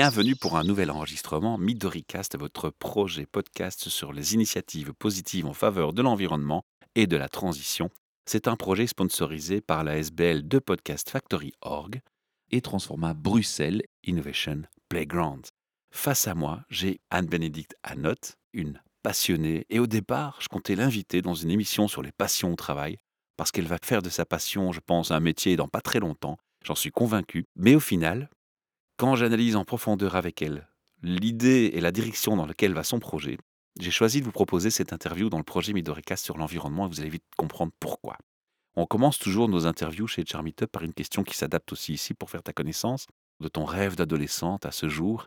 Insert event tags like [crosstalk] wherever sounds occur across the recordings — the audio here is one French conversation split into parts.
Bienvenue pour un nouvel enregistrement Midoricast, votre projet podcast sur les initiatives positives en faveur de l'environnement et de la transition. C'est un projet sponsorisé par la SBL de Podcast Factory Org et Transforma Bruxelles Innovation Playground. Face à moi, j'ai Anne-Bénédicte Anotte, une passionnée, et au départ, je comptais l'inviter dans une émission sur les passions au travail, parce qu'elle va faire de sa passion, je pense, un métier dans pas très longtemps, j'en suis convaincu. Mais au final, quand j'analyse en profondeur avec elle l'idée et la direction dans laquelle va son projet, j'ai choisi de vous proposer cette interview dans le projet Midoricast sur l'environnement et vous allez vite comprendre pourquoi. On commence toujours nos interviews chez Charmeetup par une question qui s'adapte aussi ici pour faire ta connaissance de ton rêve d'adolescente à ce jour.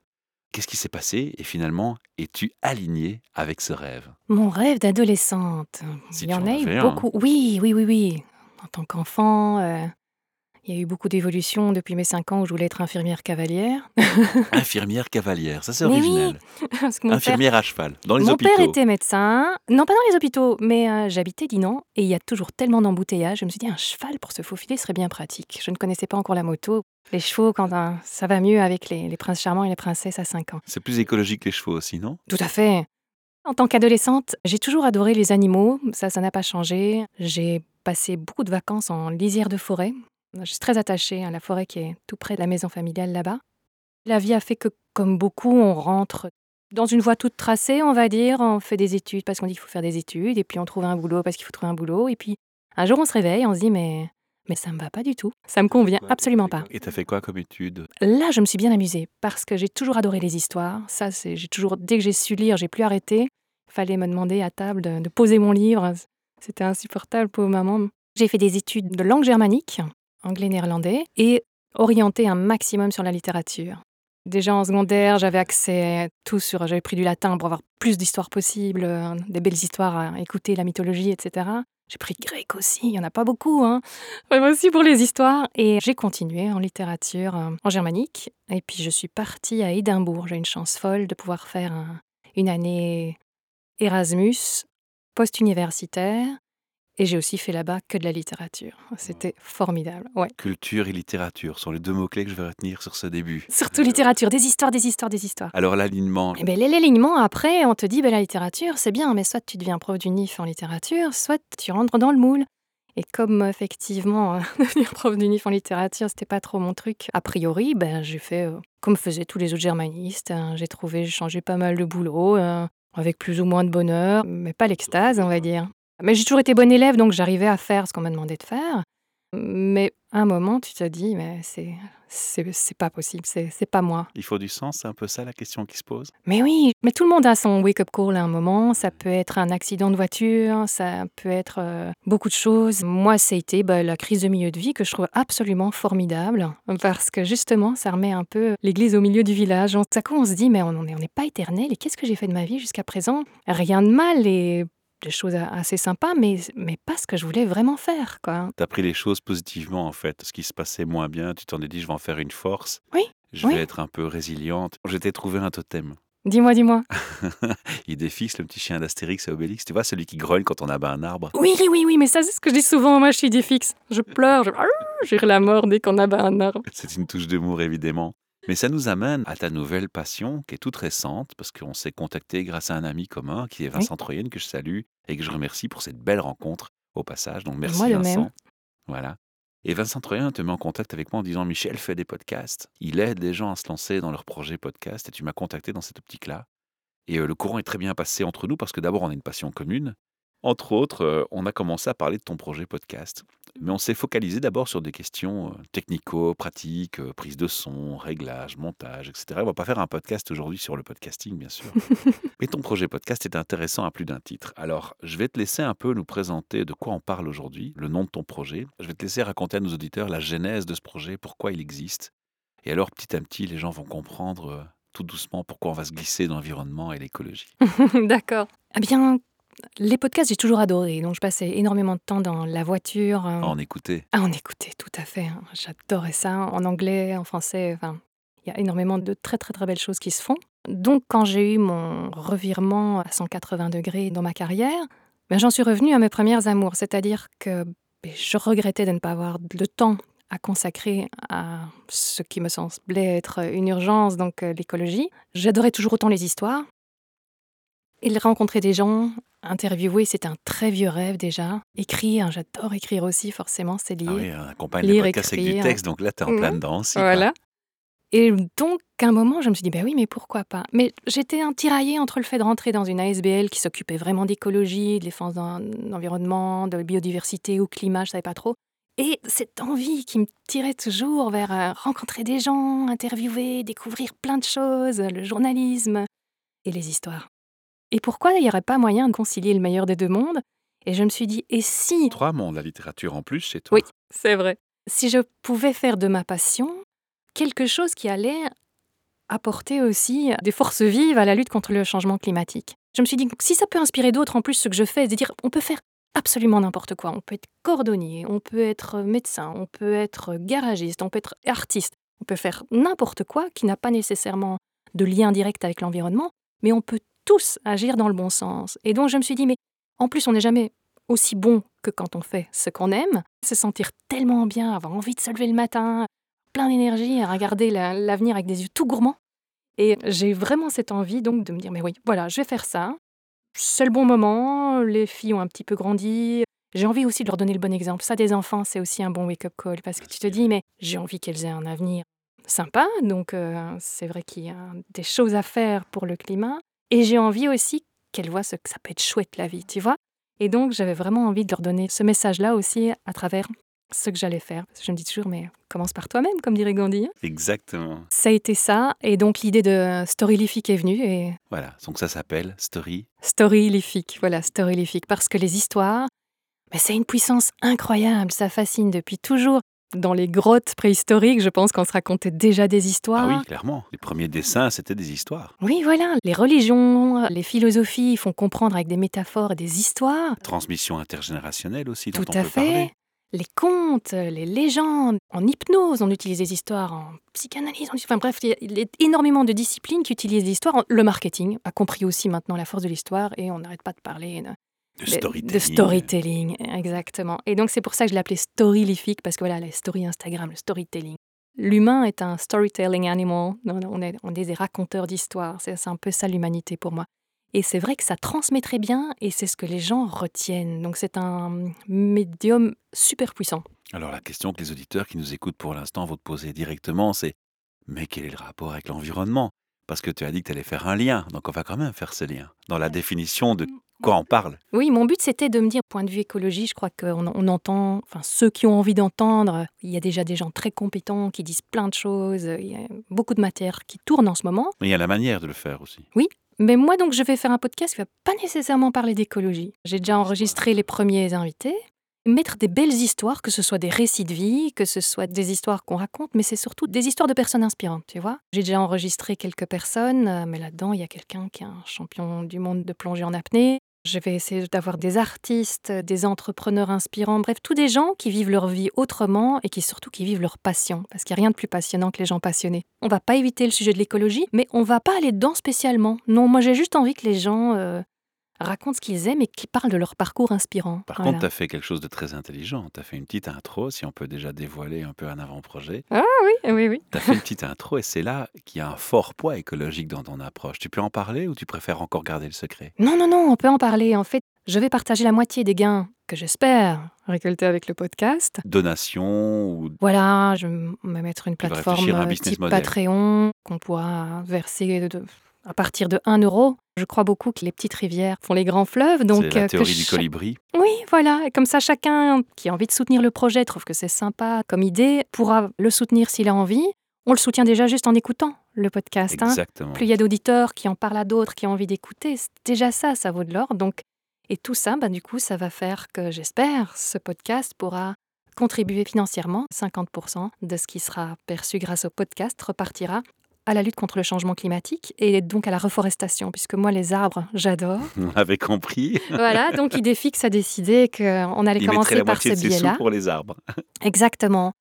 Qu'est-ce qui s'est passé et finalement es-tu aligné avec ce rêve? Mon rêve d'adolescente. Si Il y en en a eu un. beaucoup. Oui, oui, oui, oui. En tant qu'enfant, euh, il y a eu beaucoup d'évolutions depuis mes 5 ans où je voulais être infirmière cavalière. [laughs] Infirmière cavalière, ça c'est oui, original. [laughs] Parce que mon père, Infirmière à cheval, dans les mon hôpitaux. père était médecin. Non, pas dans les hôpitaux, mais euh, j'habitais Dinan et il y a toujours tellement d'embouteillages. Je me suis dit, un cheval pour se faufiler serait bien pratique. Je ne connaissais pas encore la moto. Les chevaux, quand euh, ça va mieux avec les, les princes charmants et les princesses à 5 ans. C'est plus écologique que les chevaux aussi, non? Tout à fait. En tant qu'adolescente, j'ai toujours adoré les animaux, ça, ça n'a pas changé. J'ai passé beaucoup de vacances en lisière de forêt. Je suis très attachée à la forêt qui est tout près de la maison familiale là-bas. La vie a fait que, comme beaucoup, on rentre dans une voie toute tracée, on va dire. On fait des études parce qu'on dit qu'il faut faire des études, et puis on trouve un boulot parce qu'il faut trouver un boulot, et puis un jour on se réveille, on se dit mais mais ça me va pas du tout, ça me convient absolument pas. Et t'as fait quoi comme étude? Là, je me suis bien amusée parce que j'ai toujours adoré les histoires. Ça, c'est j'ai toujours dès que j'ai su lire, j'ai plus arrêté. Fallait me demander à table de, de poser mon livre. C'était insupportable, pauvre maman. J'ai fait des études de langue germanique, anglais-néerlandais, et orienté un maximum sur la littérature. Déjà en secondaire, j'avais accès à tout sur. J'avais pris du latin pour avoir plus d'histoires possibles, euh, des belles histoires à écouter, la mythologie, etc. J'ai pris grec aussi, il n'y en a pas beaucoup, hein. Moi aussi pour les histoires. Et j'ai continué en littérature euh, en germanique. Et puis je suis partie à Édimbourg. J'ai une chance folle de pouvoir faire un- une année Erasmus, post-universitaire. Et j'ai aussi fait là-bas que de la littérature. C'était formidable, ouais. Culture et littérature sont les deux mots-clés que je vais retenir sur ce début. Surtout littérature, des histoires, des histoires, des histoires. Alors l'alignement, Et bien, l'alignement, après, on te dit, ben, la littérature, c'est bien, mais soit tu deviens prof d'unif en littérature, soit tu rentres dans le moule. Et comme effectivement, euh, [laughs] devenir prof d'unif en littérature, c'était pas trop mon truc, a priori, ben, j'ai fait euh, comme faisaient tous les autres germanistes. hein. j'ai trouvé, j'ai changé pas mal de boulot, euh, avec plus ou moins de bonheur, mais pas l'extase, on va dire. Mais j'ai toujours été bonne élève, donc j'arrivais à faire ce qu'on m'a demandé de faire. Mais à un moment, tu te dis, mais c'est, c'est, c'est pas possible, c'est, c'est pas moi. il faut du sens, c'est un peu ça la question qui se pose. Mais oui, mais tout le monde a son wake-up call à un moment. Ça peut être un accident de voiture, ça peut être euh, beaucoup de choses. Moi, ça a été bah, la crise de milieu de vie que je trouve absolument formidable parce que justement, ça remet un peu l'église au milieu du village. On, tout à coup, on se dit, mais on n'est on n'est pas éternel et qu'est-ce que j'ai fait de ma vie jusqu'à présent? Rien de mal et des choses assez sympas, mais, mais pas ce que je voulais vraiment faire. quoi. T'as pris les choses positivement en fait. Ce qui se passait moins bien, tu t'en es dit je vais en faire une force. Oui, Je oui. vais être un peu résiliente. Je t'ai trouvé un totem. Dis-moi, dis-moi. [laughs] Il fixe le petit chien d'Astérix et Obélix. Tu vois, celui qui grogne quand on abat un arbre. Oui, oui, oui, mais ça, c'est ce que je dis souvent. Moi, je suis idée fixe. Je pleure, je... j'ai la mort dès qu'on abat un arbre. [laughs] C'est une touche d'humour évidemment. Mais ça nous amène à ta nouvelle passion qui est toute récente parce qu'on s'est contacté grâce à un ami commun qui est Vincent Troyen que je salue et que je remercie pour cette belle rencontre au passage. Donc merci Moi Vincent. même. Voilà. Et Vincent Troyen te met en contact avec moi en disant Michel fait des podcasts. Il aide les gens à se lancer dans leur projet podcast et tu m'as contacté dans cette optique-là. Et euh, le courant est très bien passé entre nous parce que d'abord on a une passion commune. Entre autres, euh, on a commencé à parler de ton projet podcast. Mais on s'est focalisé d'abord sur des questions euh, technico-pratiques, euh, prise de son, réglage, montage, etc. On va pas faire un podcast aujourd'hui sur le podcasting, bien sûr. [laughs] Mais ton projet podcast est intéressant à plus d'un titre. Alors, je vais te laisser un peu nous présenter de quoi on parle aujourd'hui, le nom de ton projet. Je vais te laisser raconter à nos auditeurs la genèse de ce projet, pourquoi il existe. Et alors, petit à petit, les gens vont comprendre euh, tout doucement pourquoi on va se glisser dans l'environnement et l'écologie. [laughs] D'accord. Eh bien, les podcasts, j'ai toujours adoré. Donc, je passais énormément de temps dans la voiture. euh, À en écouter. à en écouter, tout à fait. hein. J'adorais ça, en anglais, en français. Enfin, il y a énormément de très, très, très belles choses qui se font. Donc, quand j'ai eu mon revirement à 180 degrés dans ma carrière, ben, j'en suis revenue à mes premières amours. C'est-à-dire que ben, je regrettais de ne pas avoir le temps à consacrer à ce qui me semblait être une urgence, donc euh, l'écologie. J'adorais toujours autant les histoires. Et rencontrer des gens, interviewer, c'est un très vieux rêve déjà. Écrire, j'adore écriire aussi, forcément, c'est lié. Ah oui, on accompagne Lire, les podcasts avec du écrire. texte, donc là, tu es en Mhm. plein dedans aussi. quoi. Voilà. Et donc, à un moment, je me suis dit, ben oui, mais pourquoi pas? Mais j'étais un tiraillé entre le fait de rentrer dans une ASBL qui s'occupait vraiment d'écologie, de défense d'un l'environnement, de biodiversité ou climat, je savais pas trop. Et cette envie qui me tirait toujours vers euh, rencontrer des gens, interviewer, découvrir plein de choses, le journalisme et les histoires. Et pourquoi il n'y aurait pas moyen de concilier le meilleur des deux mondes? Et je me suis dit, et si Trois mondes, la littérature en plus chez toi. Oui. c'est vrai. Si je pouvais faire de ma passion quelque chose qui allait apporter aussi des forces vives à la lutte contre le changement climatique. Je me suis dit, si ça peut inspirer d'autres en plus ce que je fais, de dire, on peut faire absolument n'importe quoi. On peut être cordonnier, on peut être médecin, on peut être garagiste, on peut être artiste, on peut faire n'importe quoi qui n'a pas nécessairement de lien direct avec l'environnement, mais on peut tous agir dans le bon sens. Et donc je me suis dit, mais en plus on n'est jamais aussi bon que quand on fait ce qu'on aime, se sentir tellement bien, avoir envie de se lever le matin, plein d'énergie, à regarder la- l'avenir avec des yeux tout gourmands. Et j'ai vraiment cette envie donc de me dire, mais oui, voilà, je vais faire ça. C'est le bon moment, les filles ont un petit peu grandi. J'ai envie aussi de leur donner le bon exemple. Ça, des enfants, c'est aussi un bon wake-up call parce que tu te dis, mais j'ai envie qu'elles aient un avenir sympa. Donc, euh, c'est vrai qu'il y a des choses à faire pour le climat. Et j'ai envie aussi qu'elles voient ce que ça peut être chouette la vie, tu vois. Et donc, j'avais vraiment envie de leur donner ce message-là aussi à travers ce que j'allais faire. Parce que je me dis toujours, mais commence par toi-même, comme dirait Gandhi. hein. Exactement. Ça a été ça. Et donc, l'idée de Storylific est venue. Et Voilà, donc ça s'appelle Story. Storylific, voilà, Storylific. Parce que les histoires, mais c'est une puissance incroyable. Ça fascine depuis toujours. Dans les grottes préhistoriques, je pense qu'on se racontait déjà des histoires. Ah oui, clairement. Les premiers dessins, c'était des histoires. Oui, voilà. Les religions, les philosophies, font comprendre avec des métaphores et des histoires. Transmission intergénérationnelle aussi, dont Tout on à peut fait. parler. Les contes, les légendes, en hypnose, on utilise des histoires, en psychanalyse, on utilise- enfin bref, il y a- il y a énormément de disciplines qui utilisent des histoires. Le marketing a compris aussi maintenant la force de l'histoire et on n'arrête pas de parler de, storytelling. de storytelling, exactement. Et donc c'est pour ça que je l'appelais storylific parce que voilà, les stories Instagram, le storytelling. L'humain est un storytelling animal. Non, non, On est, on est des raconteurs d'histoires. C'est c'est un peu ça l'humanité pour moi. Et c'est vrai que ça transmet très bien et c'est ce que les gens retiennent. Donc c'est un médium super puissant. Alors la question que les auditeurs qui nous écoutent pour l'instant vont te poser directement, c'est mais quel est le rapport avec l'environnement? Parce que tu as dit que tu allais faire un lien, donc on va quand même faire ce lien. Dans la définition de quoi on parle. Oui, mon but c'était de me dire, point de vue écologie, je crois qu'on on entend, enfin ceux qui ont envie d'entendre, il y a déjà des gens très compétents qui disent plein de choses, il y a beaucoup de matière qui tourne en ce moment. Mais il y a la manière de le faire aussi. Mais moi, donc, je vais faire un podcast qui va pas nécessairement parler d'écologie. J'ai déjà enregistré les premiers invités. Mettre des belles histoires, que ce soit des récits de vie, que ce soit des histoires qu'on raconte, mais c'est surtout des histoires de personnes inspirantes, tu vois. J'ai déjà enregistré quelques personnes, euh, mais là-dedans, il y a quelqu'un qui est un champion du monde de plongée en apnée. Je vais essayer d'avoir des artistes, des entrepreneurs inspirants, bref, tous des gens qui vivent leur vie autrement et qui surtout qui vivent leur passion, parce qu'il n'y a rien de plus passionnant que les gens passionnés. On va pas éviter le sujet de l'écologie, mais on va pas aller dedans spécialement. Non, moi j'ai juste envie que les gens euh, racontent ce qu'ils aiment et qu'ils parlent de leur parcours inspirant. Par Voilà. contre, tu as fait quelque chose de très intelligent. Tu as fait une petite intro, si on peut déjà dévoiler un peu un avant-projet. Oui, oui, oui. Tu as fait une petite intro et c'est là qu'il y a un fort poids écologique dans ton approche. Tu peux en parler ou tu préfères encore garder le secret? Non, non, non, on peut en parler. En fait, je vais partager la moitié des gains que j'espère récolter avec le podcast. Donation ou Voilà, je vais me mettre une plateforme euh, type. Patreon qu'on pourra verser de- à partir de 1 euro. Je crois beaucoup que les petites rivières font les grands fleuves. Donc, la euh, théorie du colibri. Oui, voilà. Et comme ça, chacun qui a envie de soutenir le projet, trouve que c'est sympa comme idée, pourra le soutenir s'il a envie. On le soutient déjà juste en écoutant le podcast. hein. Exactement. Plus il y a d'auditeurs qui en parlent à d'autres, qui ont envie d'écouter, c'est déjà ça, ça vaut de l'or. Donc, et tout ça, bah, du coup, ça va faire que j'espère ce podcast pourra contribuer financièrement. 50% de ce qui sera perçu grâce au podcast repartira à la lutte contre le changement climatique et donc à la reforestation, puisque moi, les arbres, j'adore. [laughs] On avait compris. [laughs] voilà, donc Idéfix a décidé qu'on allait Il commencer la par ce biais-là. pour les arbres. [laughs] Exactement.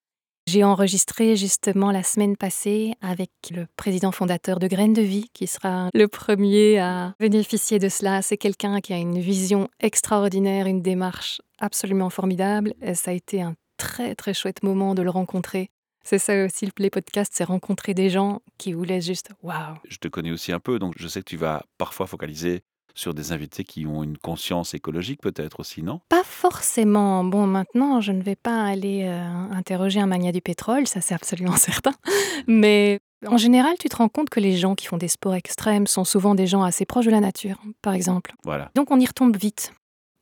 J'ai enregistré justement la semaine passée avec le président fondateur de Graines de Vie, qui sera le premier à bénéficier de cela. C'est quelqu'un qui a une vision extraordinaire, une démarche absolument formidable. Et ça a été un très très chouette moment de le rencontrer. C'est ça aussi les podcasts, c'est rencontrer des gens qui vous laissent juste waouh. Je te connais aussi un peu, donc je sais que tu vas parfois focaliser sur des invités qui ont une conscience écologique peut-être aussi, non? Pas forcément. Bon, maintenant, je ne vais pas aller euh, interroger un magnat du pétrole, ça c'est absolument [laughs] certain. Mais en général, tu te rends compte que les gens qui font des sports extrêmes sont souvent des gens assez proches de la nature, par exemple. Voilà. Donc on y retombe vite.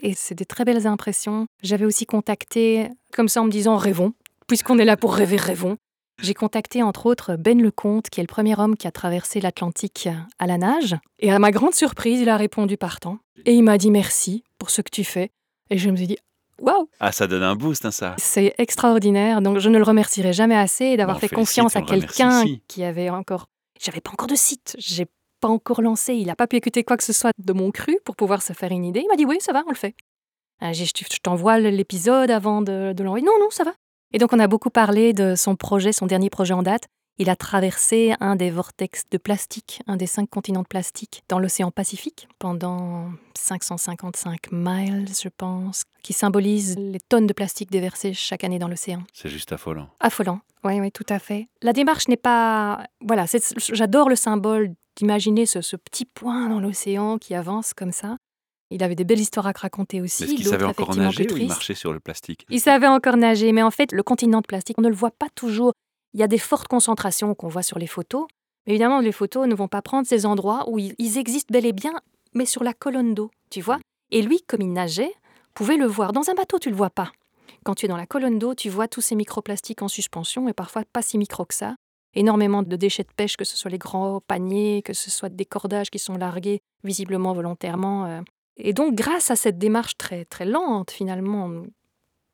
Et c'est des très belles impressions. J'avais aussi contacté, comme ça en me disant rêvons, puisqu'on est là pour rêver, rêvons. J'ai contacté entre autres Ben Lecomte, qui est le premier homme qui a traversé l'Atlantique à la nage. Et à ma grande surprise, il a répondu partant. Et il m'a dit merci pour ce que tu fais. Et je me suis dit, waouh Ah, ça donne un boost, hein, ça C'est extraordinaire. Donc je ne le remercierai jamais assez d'avoir fait confiance on à quelqu'un qui avait encore. J'avais pas encore de site. J'ai pas encore lancé. Il n'a pas pu écouter quoi que ce soit de mon cru pour pouvoir se faire une idée. Il m'a dit oui, ça va, on le fait. Dit, je t'envoie l'épisode avant de, de l'envoyer. Non, non, ça va. Et donc on a beaucoup parlé de son projet, son dernier projet en date. Il a traversé un des vortex de plastique, un des cinq continents de plastique, dans l'océan Pacifique pendant 555 miles, je pense, qui symbolise les tonnes de plastique déversées chaque année dans l'océan. C'est juste affolant. Affolant. Oui, oui, tout à fait. La démarche n'est pas. Voilà, j'adore le symbole d'imaginer ce, ce petit point dans l'océan qui avance comme ça. Il avait des belles histoires à raconter aussi. Est-ce qu'il savait encore nager ou il marchait sur le plastique? Il savait encore nager, mais en fait, le continent de plastique, on ne le voit pas toujours. Il y a des fortes concentrations qu'on voit sur les photos. Mais évidemment, les photos ne vont pas prendre ces endroits où ils, ils existent bel et bien, mais sur la colonne d'eau, tu vois? Et lui, comme il nageait, pouvait le voir. Dans un bateau, tu le vois pas. Quand tu es dans la colonne d'eau, tu vois tous ces microplastiques en suspension, et parfois pas si micro que ça. Énormément de déchets de pêche, que ce soit les grands paniers, que ce soit des cordages qui sont largués visiblement volontairement. euh. Et donc, grâce à cette démarche très, très lente, finalement,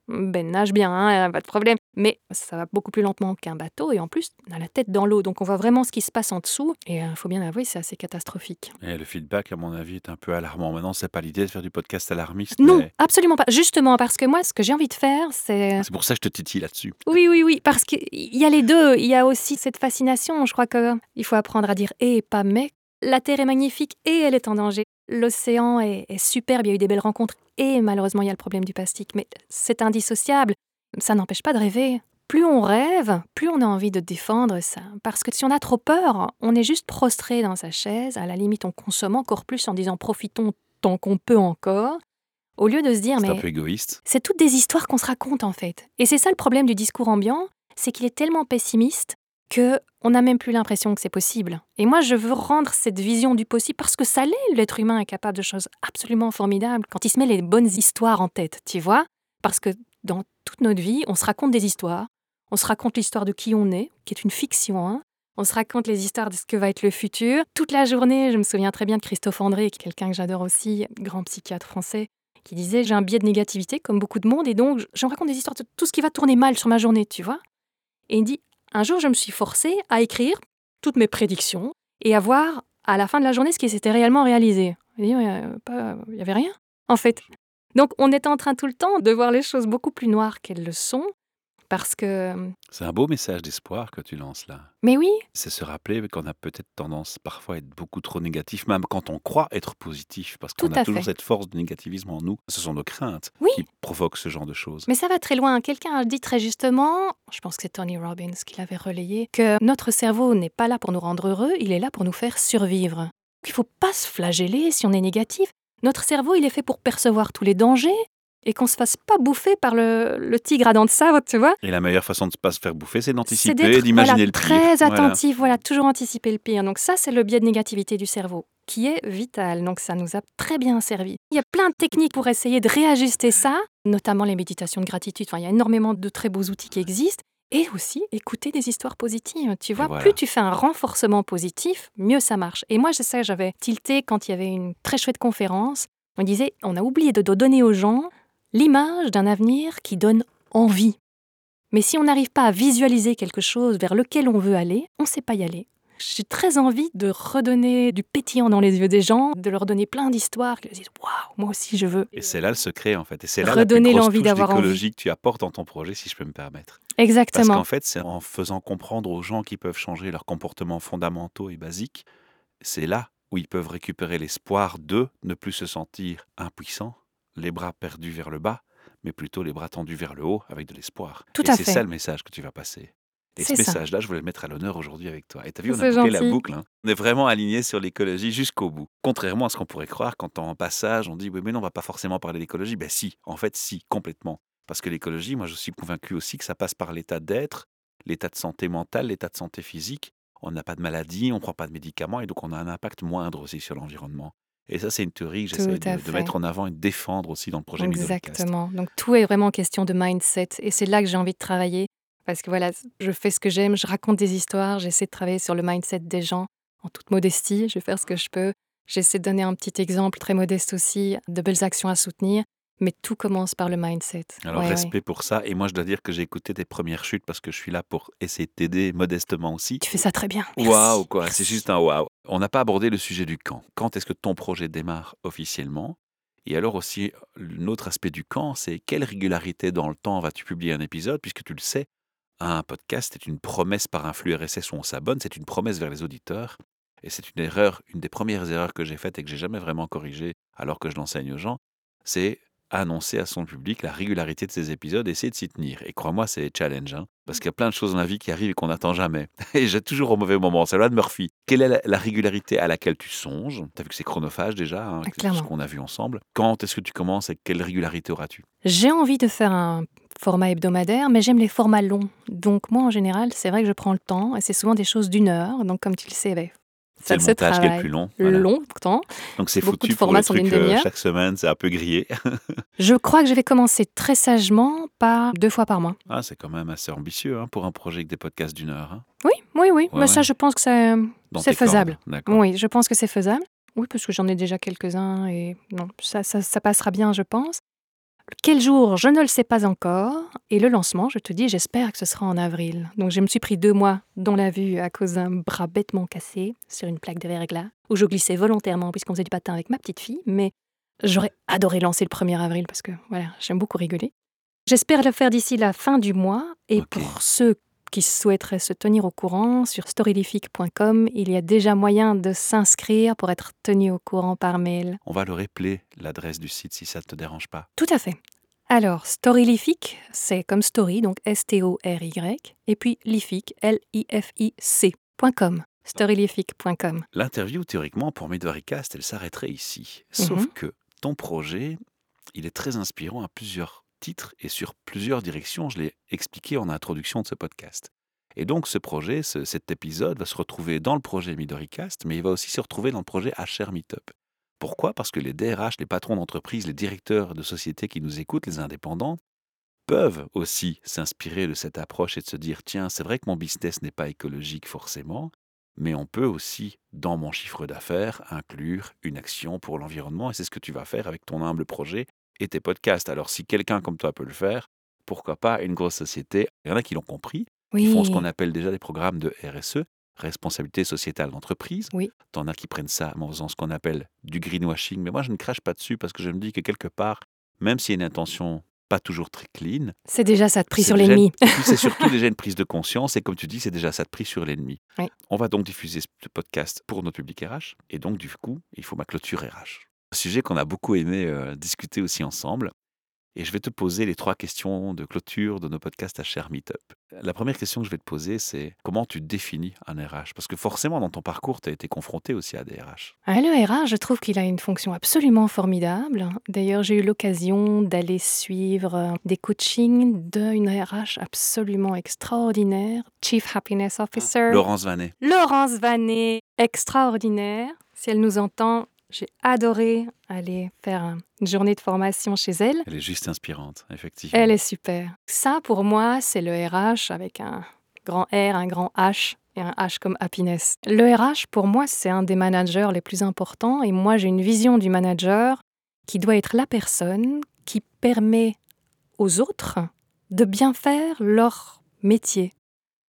Ben nage bien, hein, pas de problème. Mais ça va beaucoup plus lentement qu'un bateau et en plus, on a la tête dans l'eau. Donc on voit vraiment ce qui se passe en dessous. Et il faut bien avouer, c'est assez catastrophique. Et le feedback, à mon avis, est un peu alarmant. Maintenant, c'est pas l'idée de faire du podcast alarmiste. Non, mais absolument pas. Justement, parce que moi, ce que j'ai envie de faire, c'est... C'est pour ça que je te titille là-dessus. Oui, oui, oui, parce qu'il y a les deux. Il y a aussi cette fascination. Je crois qu'il faut apprendre à dire et pas mais. La Terre est magnifique et elle est en danger. L'océan est, est superbe, il y a eu des belles rencontres et malheureusement il y a le problème du plastique. Mais c'est indissociable. Ça n'empêche pas de rêver. Plus on rêve, plus on a envie de défendre ça. Parce que si on a trop peur, on est juste prostré dans sa chaise. À la limite, on consomme encore plus en disant profitons tant qu'on peut encore. Au lieu de se dire C'est un mais peu égoïste. c'est toutes des histoires qu'on se raconte en fait. Et c'est ça le problème du discours ambiant, c'est qu'il est tellement pessimiste que on n'a même plus l'impression que c'est possible. Et moi, je veux rendre cette vision du possible parce que ça l'est. L'être humain est capable de choses absolument formidables quand il se met les bonnes histoires en tête, tu vois? Parce que dans toute notre vie, on se raconte des histoires. On se raconte l'histoire de qui on est, qui est une fiction. hein. On se raconte les histoires de ce que va être le futur. Toute la journée, je me souviens très bien de Christophe André, qui est quelqu'un que j'adore aussi, grand psychiatre français, qui disait j'ai un biais de négativité comme beaucoup de monde et donc je- me raconte des histoires de tout ce qui va tourner mal sur ma journée, tu vois? Et il dit un jour je me suis forcée à écrire toutes mes prédictions et à voir à la fin de la journée ce qui s'était réellement réalisé. Euh, il y avait rien en fait. Donc on est en train tout le temps de voir les choses beaucoup plus noires qu'elles le sont parce que C'est un beau message d'espoir que tu lances là. mais oui, C'est se rappeler qu'on a peut-être tendance parfois à être beaucoup trop négatif, même quand on croit être positif, parce qu'on a toujours fait. cette force de négativisme en nous. Ce sont nos craintes Oui. qui provoquent ce genre de choses. Mais ça va très loin. Quelqu'un a dit très justement, je pense que c'est Tony Robbins qui l'avait relayé, que notre cerveau n'est pas là pour nous rendre heureux, il est là pour nous faire survivre. Il faut pas se flageller si on est négatif. Notre cerveau, il est fait pour percevoir tous les dangers et qu'on se fasse pas bouffer par le, le tigre à dents de sabre, tu vois. Et la meilleure façon de ne pas se faire bouffer, c'est d'anticiper, d'imaginer voilà, le pire. très attentif, voilà, toujours anticiper le pire. Donc ça, c'est le biais de négativité du cerveau qui est vital. Donc ça nous a très bien servi. Il y a plein de techniques pour essayer de réajuster ça, notamment les méditations de gratitude. Enfin, il y a énormément de très beaux outils qui existent. Et aussi écouter des histoires positives. Tu vois, voilà. plus tu fais un renforcement positif, mieux ça marche. Et moi, je sais, j'avais tilté quand il y avait une très chouette conférence. On disait, on a oublié de donner aux gens l'image d'un avenir qui donne envie. Mais si on n'arrive pas à visualiser quelque chose vers lequel on veut aller, on ne sait pas y aller. J'ai très envie de redonner du pétillant dans les yeux des gens, de leur donner plein d'histoires, qu'ils se disent Waouh, moi aussi je veux. Et c'est là le secret, en fait. Et c'est là Redonner l'envie d'avoir envie. que tu apportes dans ton projet, si je peux me permettre. Parce Exactement. qu'en fait, c'est en faisant comprendre aux gens qui peuvent changer leurs comportements fondamentaux et basiques, c'est là où ils peuvent récupérer l'espoir de ne plus se sentir impuissants, les bras perdus vers le bas, mais plutôt les bras tendus vers le haut avec de l'espoir. Tout et à c'est fait. ça le message que tu vas passer. Et ce ça. message-là, je voulais le mettre à l'honneur aujourd'hui avec toi. Et tu as vu, on a bouclé la boucle. hein. On est vraiment aligné sur l'écologie jusqu'au bout. Contrairement à ce qu'on pourrait croire quand en passage, on dit oui, mais non, on va pas forcément parler d'écologie. Ben si, en fait, si, complètement. Parce que l'écologie, moi, je suis convaincu aussi que ça passe par l'état d'être, l'état de santé mentale, l'état de santé physique. On n'a pas de maladie, on ne prend pas de médicaments et donc on a un impact moindre aussi sur l'environnement. Et ça, c'est une théorie que j'essaie de, mettre en avant et de défendre aussi dans le projet. Exactement. Donc tout est vraiment question de mindset. Et c'est là que j'ai envie de travailler. Parce que voilà, je fais ce que j'aime, je raconte des histoires, j'essaie de travailler sur le mindset des gens en toute modestie. Je vais faire ce que je peux. J'essaie de donner un petit exemple très modeste aussi, de belles actions à soutenir. Mais tout commence par le mindset. Alors, Ouais, ouais. respect pour ça. Et moi, je dois dire que j'ai écouté tes premières chutes parce que je suis là pour essayer de t'aider modestement aussi. Tu fais ça très bien. Waouh, quoi. C'est juste un waouh. On n'a pas abordé le sujet du quand. Quand est-ce que ton projet démarre officiellement? Et alors aussi, l'autre aspect du quand, c'est quelle régularité dans le temps vas-tu publier un épisode? Puisque tu le sais, un podcast est une promesse par un flux RSS où on s'abonne, c'est une promesse vers les auditeurs. Et c'est une erreur, une des premières erreurs que j'ai faites et que j'ai jamais vraiment corrigée alors que je l'enseigne aux gens, c'est annoncer à son public la régularité de ces épisodes, essayer de s'y tenir. Et crois-moi, c'est challenge, hein, parce qu'il y a plein de choses dans la vie qui arrivent et qu'on n'attend jamais. [laughs] Et j'ai toujours au mauvais moment. C'est la loi de Murphy. Quelle est la, la régularité à laquelle tu songes? Tu as vu que c'est chronophage déjà, hein, Ah, ce qu'on a vu ensemble. Quand est-ce que tu commences et quelle régularité auras-tu? J'ai envie de faire un format hebdomadaire, mais j'aime les formats longs. Donc moi, en général, c'est vrai que je prends le temps, et c'est souvent des choses d'une heure. Donc comme tu le sais, C'est ça le montage qui est le plus long. voilà. longtemps. Donc c'est Beaucoup de foutu pour le truc euh, chaque semaine, c'est un peu grillé. [laughs] Je crois que je vais commencer très sagement par deux fois par mois. Ah, c'est quand même assez ambitieux hein, pour un projet avec des podcasts d'une heure. hein, Oui, oui, oui. Ouais, mais ça, ouais. je pense que c'est faisable. Oui, je pense que c'est faisable. Oui, parce que j'en ai déjà quelques-uns et non, ça, ça, ça passera bien, je pense. Quel jour, je ne le sais pas encore. Et le lancement, je te dis, j'espère que ce sera en avril. Donc je me suis pris deux mois dans la vue à cause d'un bras bêtement cassé sur une plaque de verglas, où je glissais volontairement puisqu'on faisait du patin avec ma petite fille. Mais j'aurais adoré lancer le 1er avril parce que voilà, j'aime beaucoup rigoler. J'espère le faire d'ici la fin du mois. Et pour ceux qui souhaiteraient se tenir au courant, sur storylific.com, il y a déjà moyen de s'inscrire pour être tenu au courant par mail. On va le rappeler, l'adresse du site, si ça ne te dérange pas. Tout à fait. Alors, Storylific, c'est comme story, donc S-T-O-R-Y, et puis lific, L-I-F-I-C.com. Storylific.com. L'interview, théoriquement, pour Midoricast, elle s'arrêterait ici. Sauf Mhm. que ton projet, il est très inspirant à plusieurs titres et sur plusieurs directions. Je l'ai expliqué en introduction de ce podcast. Et donc, ce projet, ce- cet épisode va se retrouver dans le projet Midoricast, mais il va aussi se retrouver dans le projet HR Meetup. Pourquoi? Parce que les DRH, les patrons d'entreprise, les directeurs de sociétés qui nous écoutent, les indépendants, peuvent aussi s'inspirer de cette approche et de se dire tiens, c'est vrai que mon business n'est pas écologique forcément, mais on peut aussi, dans mon chiffre d'affaires, inclure une action pour l'environnement. Et c'est ce que tu vas faire avec ton humble projet et tes podcasts. Alors, si quelqu'un comme toi peut le faire, pourquoi pas une grosse société? Il y en a qui l'ont compris. Oui. Ils font ce qu'on appelle déjà des programmes de RSE, responsabilité sociétale d'entreprise. Oui. T'en as qui prennent ça en faisant ce qu'on appelle du greenwashing. Mais moi, je ne crache pas dessus parce que je me dis que quelque part, même s'il y a une intention pas toujours très clean, C'est déjà ça de pris sur l'ennemi. c'est surtout [laughs] déjà une prise de conscience et comme tu dis, c'est déjà ça de prise sur l'ennemi. Oui. On va donc diffuser ce podcast pour notre public RH et donc du coup, il faut ma clôture RH. Un sujet qu'on a beaucoup aimé euh, discuter aussi ensemble. Et je vais te poser les trois questions de clôture de nos podcasts HR Meetup. La première question que je vais te poser, c'est comment tu définis un RH Parce que forcément, dans ton parcours, tu as été confronté aussi à des RH. Ah, le RH, je trouve qu'il a une fonction absolument formidable. D'ailleurs, j'ai eu l'occasion d'aller suivre euh, des coachings d'une RH absolument extraordinaire, Chief Happiness Officer. Laurence Vanet. Laurence Vanet, extraordinaire. Si elle nous entend, j'ai adoré aller faire un- une journée de formation chez elle. Elle est juste inspirante, effectivement. Elle est super. Ça, pour moi, c'est le RH avec un grand R, un grand H et un H comme happiness. Le RH, pour moi, c'est un des managers les plus importants et moi, j'ai une vision du manager qui doit être la personne qui permet aux autres de bien faire leur métier.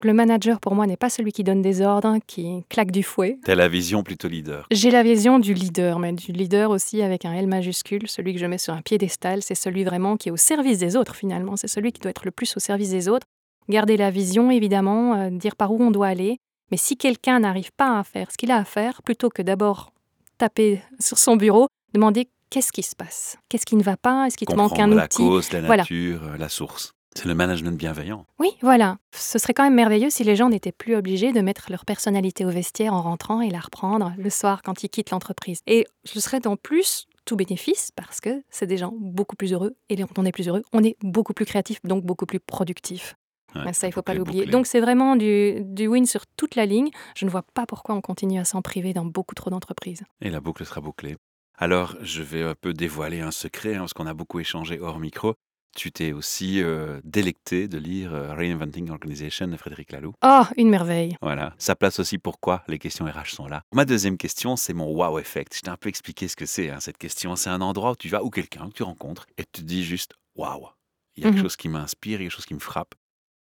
Le manager, pour moi, n'est pas celui qui donne des ordres, qui claque du fouet. Tu as la vision plutôt leader. J'ai la vision du leader, mais du leader aussi avec un L majuscule, celui que je mets sur un piédestal, c'est celui vraiment qui est au service des autres finalement, c'est celui qui doit être le plus au service des autres. Garder la vision, évidemment, euh, dire par où on doit aller, mais si quelqu'un n'arrive pas à faire ce qu'il a à faire, plutôt que d'abord taper sur son bureau, demander qu'est-ce qui se passe? Qu'est-ce qui ne va pas? Est-ce qu'il te manque un Comprendre la outil? cause, la nature, euh, la source. C'est le management bienveillant. Oui, voilà. Ce serait quand même merveilleux si les gens n'étaient plus obligés de mettre leur personnalité au vestiaire en rentrant et la reprendre le soir quand ils quittent l'entreprise. Et ce serait en plus tout bénéfice parce que c'est des gens beaucoup plus heureux et quand on est plus heureux, on est beaucoup plus créatif, donc beaucoup plus productif. Ouais, Mais ça, il la faut pas l'oublier. Donc c'est vraiment du, du win sur toute la ligne. Je ne vois pas pourquoi on continue à s'en priver dans beaucoup trop d'entreprises. Et la boucle sera bouclée. Alors, je vais un peu dévoiler un secret, hein, parce qu'on a beaucoup échangé hors micro. Tu t'es aussi euh, délecté de lire euh, Reinventing Organization de Frédéric Laloux. Oh, une merveille. Voilà. Ça place aussi pourquoi les questions RH sont là. Ma deuxième question, c'est mon wow effect. Je t'ai un peu expliqué ce que c'est, hein, cette question. C'est un endroit où tu vas, ou quelqu'un que tu rencontres, et tu te dis juste waouh. Il y a quelque Mhm. chose qui m'inspire, il y a quelque chose qui me frappe.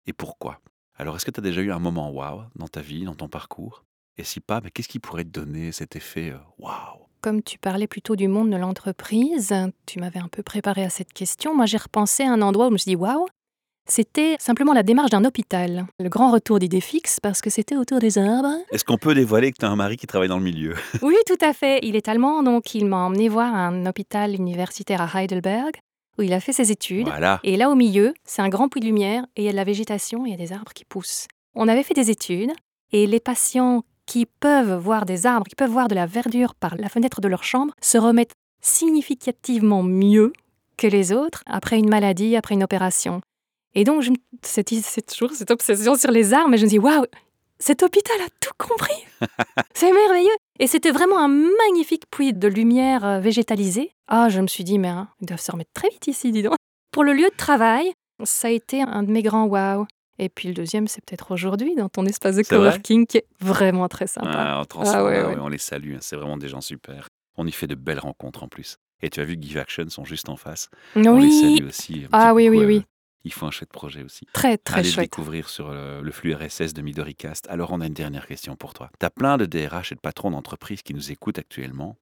Et pourquoi? Alors, est-ce que tu as déjà eu un moment waouh dans ta vie, dans ton parcours? Et si pas, ben, qu'est-ce qui pourrait te donner cet effet euh, waouh? Comme tu parlais plutôt du monde de l'entreprise, tu m'avais un peu préparé à cette question. Moi, j'ai repensé à un endroit où je me suis dit waouh. C'était simplement la démarche d'un hôpital. Le grand retour d'idées fixes parce que c'était autour des arbres. Est-ce qu'on peut dévoiler que tu as un mari qui travaille dans le milieu? [laughs] Oui, tout à fait. Il est allemand, donc il m'a emmené voir un hôpital universitaire à Heidelberg où il a fait ses études. Voilà. Et là, au milieu, c'est un grand puits de lumière et il y a de la végétation et il y a des arbres qui poussent. On avait fait des études et les patients qui peuvent voir des arbres, qui peuvent voir de la verdure par la fenêtre de leur chambre, se remettent significativement mieux que les autres après une maladie, après une opération. Et donc, c'est toujours cette obsession sur les arbres, mais je me dis, waouh, cet hôpital a tout compris. [laughs] c'est merveilleux. Et c'était vraiment un magnifique puits de lumière euh, végétalisée. Ah, je me suis dit, mais hein, ils doivent se remettre très vite ici, dis donc. Pour le lieu de travail, ça a été un de mes grands waouh. Et puis le deuxième, c'est peut-être aujourd'hui, dans ton espace de coworking, qui est vraiment très sympa. Ah, on Ah ouais, ouais. on les salue, hein, c'est vraiment des gens super. On y fait de belles rencontres en plus. Et tu as vu que Give Action sont juste en face. On les oui, salue aussi. Ah oui, oui, oui. Ils font un chouette projet aussi. très, très Allez le chouette. découvrir sur le, le flux RSS de Midoricast. Alors, on a une dernière question pour toi. Tu as plein de DRH et de patrons d'entreprises qui nous écoutent actuellement.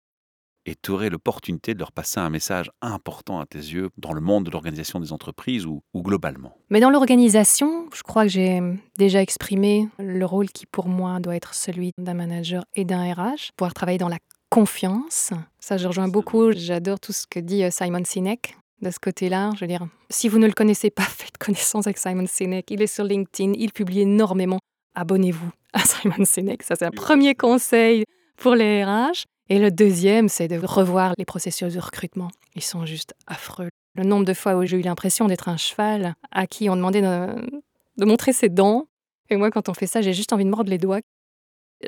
Et tu aurais l'opportunité de leur passer un message important à tes yeux dans le monde de l'organisation des entreprises ou, ou globalement. Mais dans l'organisation, je crois que j'ai déjà exprimé le rôle qui, pour moi, doit être celui d'un manager et d'un RH. Pouvoir travailler dans la confiance. Ça, je rejoins beaucoup. J'adore tout ce que dit euh, Simon Sinek de ce côté-là. Je veux dire, si vous ne le connaissez pas, [laughs] faites connaissance avec Simon Sinek. Il est sur LinkedIn, il publie énormément. Abonnez-vous à [laughs] Simon Sinek. Ça, c'est un premier conseil pour les RH. Et le deuxième, c'est de revoir les processus de recrutement. Ils sont juste affreux. Le nombre de fois où j'ai eu l'impression d'être un cheval à qui on demandait de, montrer ses dents. Et moi, quand on fait ça, j'ai juste envie de mordre les doigts.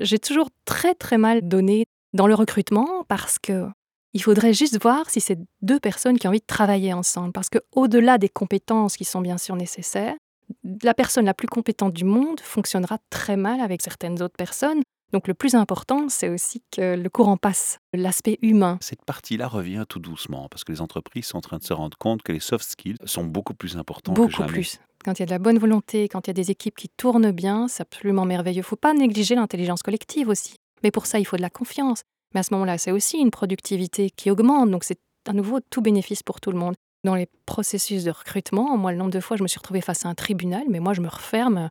J'ai toujours très très mal donné dans le recrutement parce que il faudrait juste voir si c'est deux personnes qui ont envie de travailler ensemble. Parce que au-delà des compétences qui sont bien sûr nécessaires, la personne la plus compétente du monde fonctionnera très mal avec certaines autres personnes. Donc le plus important, c'est aussi que le courant passe, l'aspect humain. Cette partie-là revient tout doucement parce que les entreprises sont en train de se rendre compte que les soft skills sont beaucoup plus importants que Beaucoup jamais. plus. Quand il y a de la bonne volonté, quand il y a des équipes qui tournent bien, c'est absolument merveilleux. Il ne faut pas négliger l'intelligence collective aussi. Mais pour ça, il faut de la confiance. Mais à ce moment-là, c'est aussi une productivité qui augmente. Donc c'est à nouveau tout bénéfice pour tout le monde. Dans les processus de recrutement, moi, le nombre de fois, je me suis retrouvée face à un tribunal, mais moi, je me referme.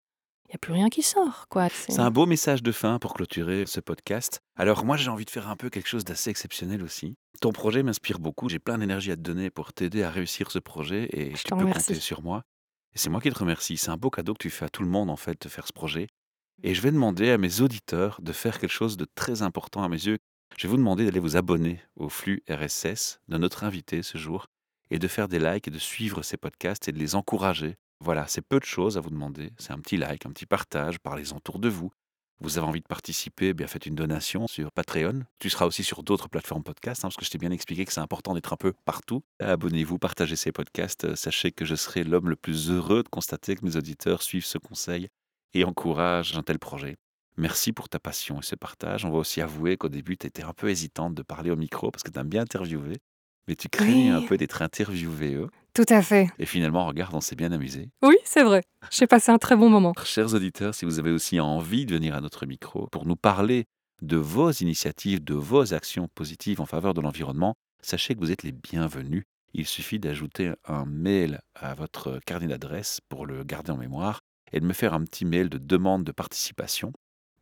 Il n'y a plus rien qui sort. quoi. C'est un beau message de fin pour clôturer ce podcast. Alors moi j'ai envie de faire un peu quelque chose d'assez exceptionnel aussi. Ton projet m'inspire beaucoup, j'ai plein d'énergie à te donner pour t'aider à réussir ce projet et Je tu peux remercie. compter sur moi. Et c'est moi qui te remercie, c'est un beau cadeau que tu fais à tout le monde en fait de faire ce projet. Et je vais demander à mes auditeurs de faire quelque chose de très important à mes yeux. Je vais vous demander d'aller vous abonner au flux RSS de notre invité ce jour et de faire des likes et de suivre ces podcasts et de les encourager. Voilà, c'est peu de choses à vous demander. C'est un petit like, un petit partage, parlez-en autour de vous. Vous avez envie de participer, eh bien faites une donation sur Patreon. Tu seras aussi sur d'autres plateformes podcast, hein, parce que je t'ai bien expliqué que c'est important d'être un peu partout. Abonnez-vous, partagez ces podcasts. Euh, Sachez que je serai l'homme le plus heureux de constater que mes auditeurs suivent ce conseil et encouragent un tel projet. Merci pour ta passion et ce partage. On va aussi avouer qu'au début, tu étais un peu hésitante de parler au micro parce que tu aimes bien interviewer, mais tu craignais un peu d'être interviewé. Tout à fait. Et finalement, regarde, on s'est bien amusé. Oui, c'est vrai. J'ai passé un très bon moment. [laughs] Chers auditeurs, si vous avez aussi envie de venir à notre micro pour nous parler de vos initiatives, de vos actions positives en faveur de l'environnement, sachez que vous êtes les bienvenus. Il suffit d'ajouter un mail à votre carnet d'adresse pour le garder en mémoire et de me faire un petit mail de demande de participation.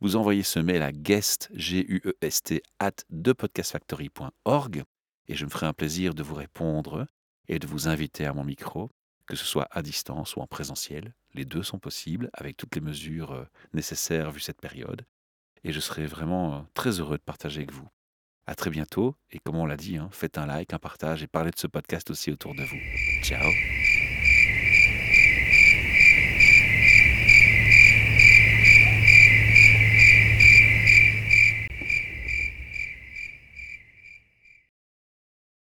Vous envoyez ce mail à guest, G-U-E-S-T, at thepodcastfactory.org et je me ferai un plaisir de vous répondre et de vous inviter à mon micro, que ce soit à distance ou en présentiel. Les deux sont possibles avec toutes les mesures euh, nécessaires vu cette période. Et je serai vraiment euh, très heureux de partager avec vous. À très bientôt et comme on l'a dit, hein, faites un like, un partage et parlez de ce podcast aussi autour de vous. Ciao